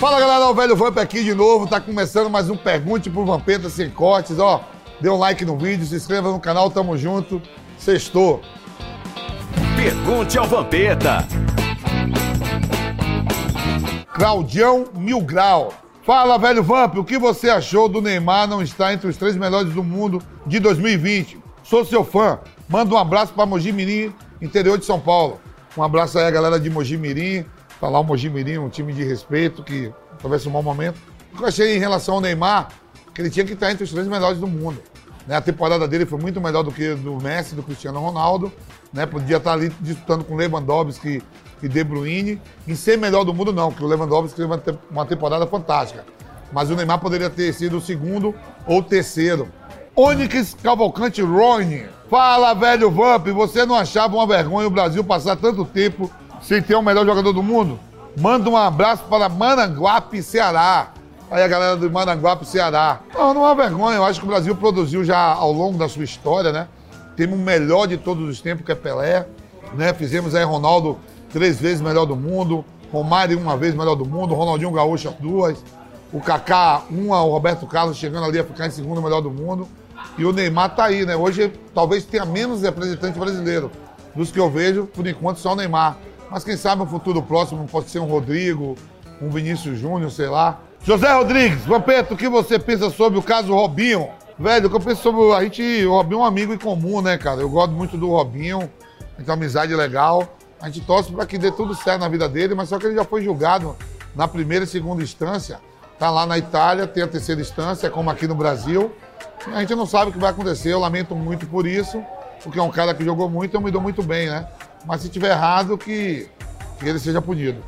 Fala galera, o velho Vamp aqui de novo. Tá começando mais um Pergunte pro Vampeta Sem Cortes. Ó, dê um like no vídeo, se inscreva no canal, tamo junto. Sextou. Pergunte ao Vampeta. Claudião Mil Grau. Fala, velho Vamp, o que você achou do Neymar não estar entre os três melhores do mundo de 2020? Sou seu fã. Manda um abraço para Mogi Mirim, interior de São Paulo. Um abraço aí a galera de Mogi Mirim. Tá lá o Mogi Mirim, um time de respeito que talvez um mau momento. O que eu achei em relação ao Neymar, que ele tinha que estar entre os três melhores do mundo. Né? A temporada dele foi muito melhor do que do Messi, do Cristiano Ronaldo. Né? Podia estar ali disputando com Lewandowski e De Bruyne. Em ser melhor do mundo, não, porque o Lewandowski teve uma temporada fantástica. Mas o Neymar poderia ter sido o segundo ou terceiro. Onyx Cavalcante Rony. Fala, velho Vamp, você não achava uma vergonha o Brasil passar tanto tempo sem ter o melhor jogador do mundo? Manda um abraço para Maranguape, Ceará. Aí a galera do Maranguape, Ceará. Não, não é vergonha. Eu acho que o Brasil produziu já ao longo da sua história, né? Temos o melhor de todos os tempos, que é Pelé. Né? Fizemos aí Ronaldo três vezes melhor do mundo. Romário uma vez melhor do mundo. Ronaldinho Gaúcho duas. O Kaká, uma. O Roberto Carlos chegando ali a ficar em segundo melhor do mundo. E o Neymar tá aí, né? Hoje talvez tenha menos representante brasileiro. Dos que eu vejo, por enquanto, só o Neymar. Mas quem sabe no futuro próximo pode ser um Rodrigo, um Vinícius Júnior, sei lá. José Rodrigues, Vampeta, o que você pensa sobre o caso Robinho? Velho, o que eu penso sobre. A gente. O Robinho é um amigo em comum, né, cara? Eu gosto muito do Robinho, uma amizade legal. A gente torce para que dê tudo certo na vida dele, mas só que ele já foi julgado na primeira e segunda instância. Tá lá na Itália, tem a terceira instância, como aqui no Brasil. A gente não sabe o que vai acontecer, eu lamento muito por isso, porque é um cara que jogou muito e me deu muito bem, né? Mas se tiver errado, que, que ele seja punido.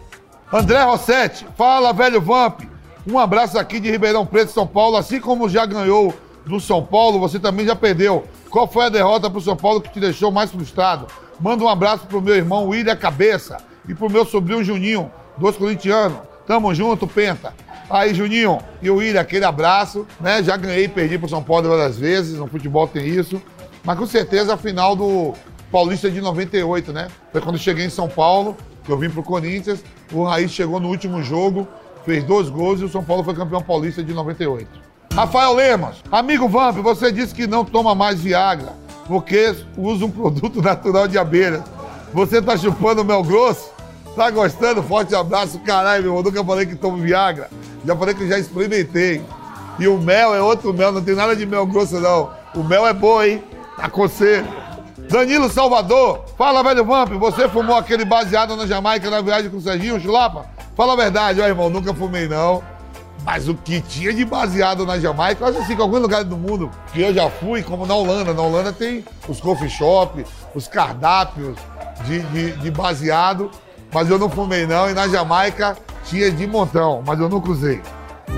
André Rossetti, fala, velho Vamp. Um abraço aqui de Ribeirão Preto, São Paulo. Assim como já ganhou do São Paulo, você também já perdeu. Qual foi a derrota pro São Paulo que te deixou mais frustrado? Manda um abraço pro meu irmão William Cabeça e pro meu sobrinho Juninho, dois corintianos. Tamo junto, Penta. Aí, Juninho e o William, aquele abraço, né? Já ganhei e perdi pro São Paulo várias vezes, no futebol tem isso. Mas com certeza a final do Paulista de 98, né? Foi quando cheguei em São Paulo, que eu vim pro Corinthians, o Raiz chegou no último jogo, fez dois gols e o São Paulo foi campeão paulista de 98. Rafael Lemos, amigo Vamp, você disse que não toma mais Viagra porque usa um produto natural de abelha. Você tá chupando mel grosso? Tá gostando? Forte abraço, caralho, meu irmão. Nunca falei que tomo Viagra. Já falei que já experimentei. E o mel é outro mel, não tem nada de mel grosso, não. O mel é bom, hein? Você. Danilo Salvador, fala, velho Vamp, você fumou aquele baseado na Jamaica na viagem com o Serginho Chulapa? Fala a verdade, ó, irmão, nunca fumei, não. Mas o que tinha de baseado na Jamaica, eu acho assim que alguns lugares do mundo que eu já fui, como na Holanda. Na Holanda tem os coffee shop, os cardápios de, de, de baseado, mas eu não fumei não. E na Jamaica tinha de montão, mas eu nunca usei.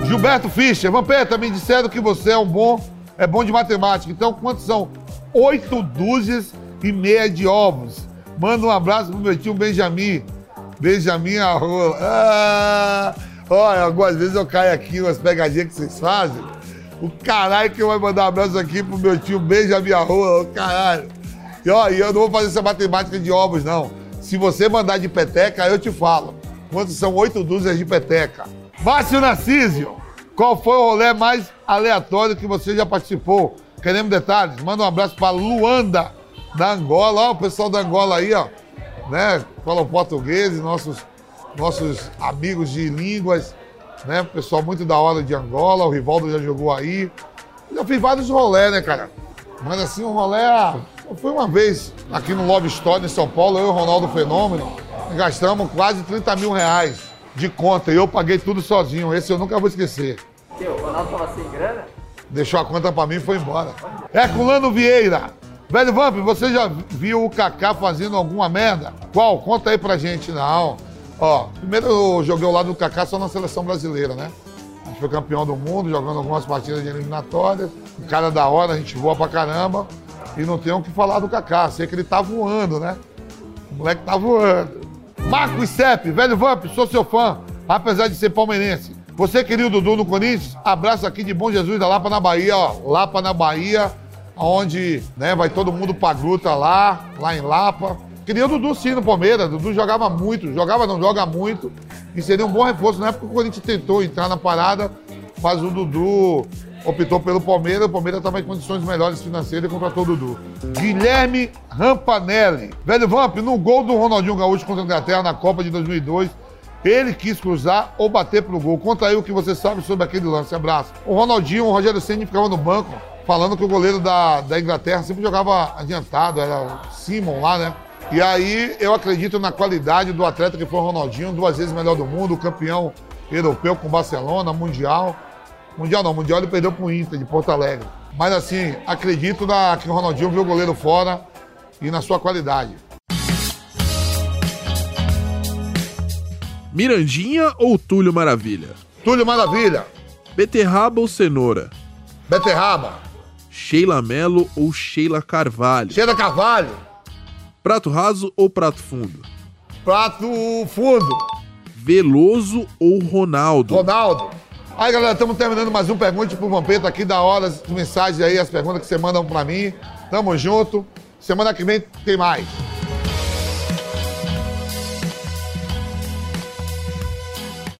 Gilberto Fischer, Vampeta, me disseram que você é um bom, é bom de matemática. Então, quantos são? Oito dúzias e meia de ovos. Manda um abraço pro meu tio Benjamin. Benjamin Arrola. Ah! Olha, algumas vezes eu caio aqui umas pegadinhas que vocês fazem. O caralho que vou mandar um abraço aqui pro meu tio Benjamin Arrola, o caralho. E ó, eu não vou fazer essa matemática de ovos, não. Se você mandar de peteca, eu te falo. Quantos são oito dúzias de peteca? Márcio Narcísio, qual foi o rolê mais aleatório que você já participou? Queremos detalhes? Manda um abraço para Luanda, da Angola. Ó, o pessoal da Angola aí, ó. Né? Falam português, nossos, nossos amigos de línguas, né? Pessoal muito da hora de Angola. O Rivaldo já jogou aí. Eu fiz vários rolés, né, cara? Mas assim, um rolê. Ah, foi uma vez aqui no Love Store em São Paulo, eu e o Ronaldo Fenômeno, gastamos quase 30 mil reais de conta e eu paguei tudo sozinho. Esse eu nunca vou esquecer. Que, o Ronaldo tava sem grana? Deixou a conta pra mim e foi embora. Herculano Vieira. Velho Vamp, você já viu o Kaká fazendo alguma merda? Qual? Conta aí pra gente. Não. Ó, primeiro eu joguei ao lado do Kaká só na seleção brasileira, né? A gente foi campeão do mundo, jogando algumas partidas de eliminatórias. Cara da hora, a gente voa pra caramba. E não tem o que falar do Kaká. Sei que ele tá voando, né? O moleque tá voando. Marco Sepp, velho Vamp, sou seu fã, apesar de ser palmeirense. Você queria o Dudu no Corinthians? Abraço aqui de Bom Jesus da Lapa na Bahia, ó. Lapa na Bahia, onde né, vai todo mundo pra gruta lá, lá em Lapa. Queria o Dudu sim no Palmeiras. Dudu jogava muito, jogava não joga muito. E seria um bom reforço. Na época que o Corinthians tentou entrar na parada, mas o Dudu optou pelo Palmeiras. O Palmeiras estava em condições melhores financeiras e contratou o Dudu. Guilherme Rampanelli. Velho Vamp, no gol do Ronaldinho Gaúcho contra a Inglaterra na Copa de 2002, ele quis cruzar ou bater pro gol. Conta aí o que você sabe sobre aquele lance. Abraço. O Ronaldinho, o Rogério Senni ficava no banco falando que o goleiro da, da Inglaterra sempre jogava adiantado, era o Simon lá, né? E aí eu acredito na qualidade do atleta que foi o Ronaldinho, duas vezes melhor do mundo, campeão europeu com Barcelona, mundial. Mundial não, mundial ele perdeu pro Inter de Porto Alegre. Mas assim, acredito na, que o Ronaldinho viu o goleiro fora e na sua qualidade. Mirandinha ou Túlio Maravilha? Túlio Maravilha, Beterraba ou cenoura? Beterraba, Sheila Mello ou Sheila Carvalho? Cheira Carvalho, Prato raso ou prato fundo? Prato Fundo, Veloso ou Ronaldo? Ronaldo. Aí, galera, estamos terminando mais um Pergunte pro Vampeta aqui da hora, as mensagens aí, as perguntas que você mandam pra mim. Tamo junto. Semana que vem tem mais.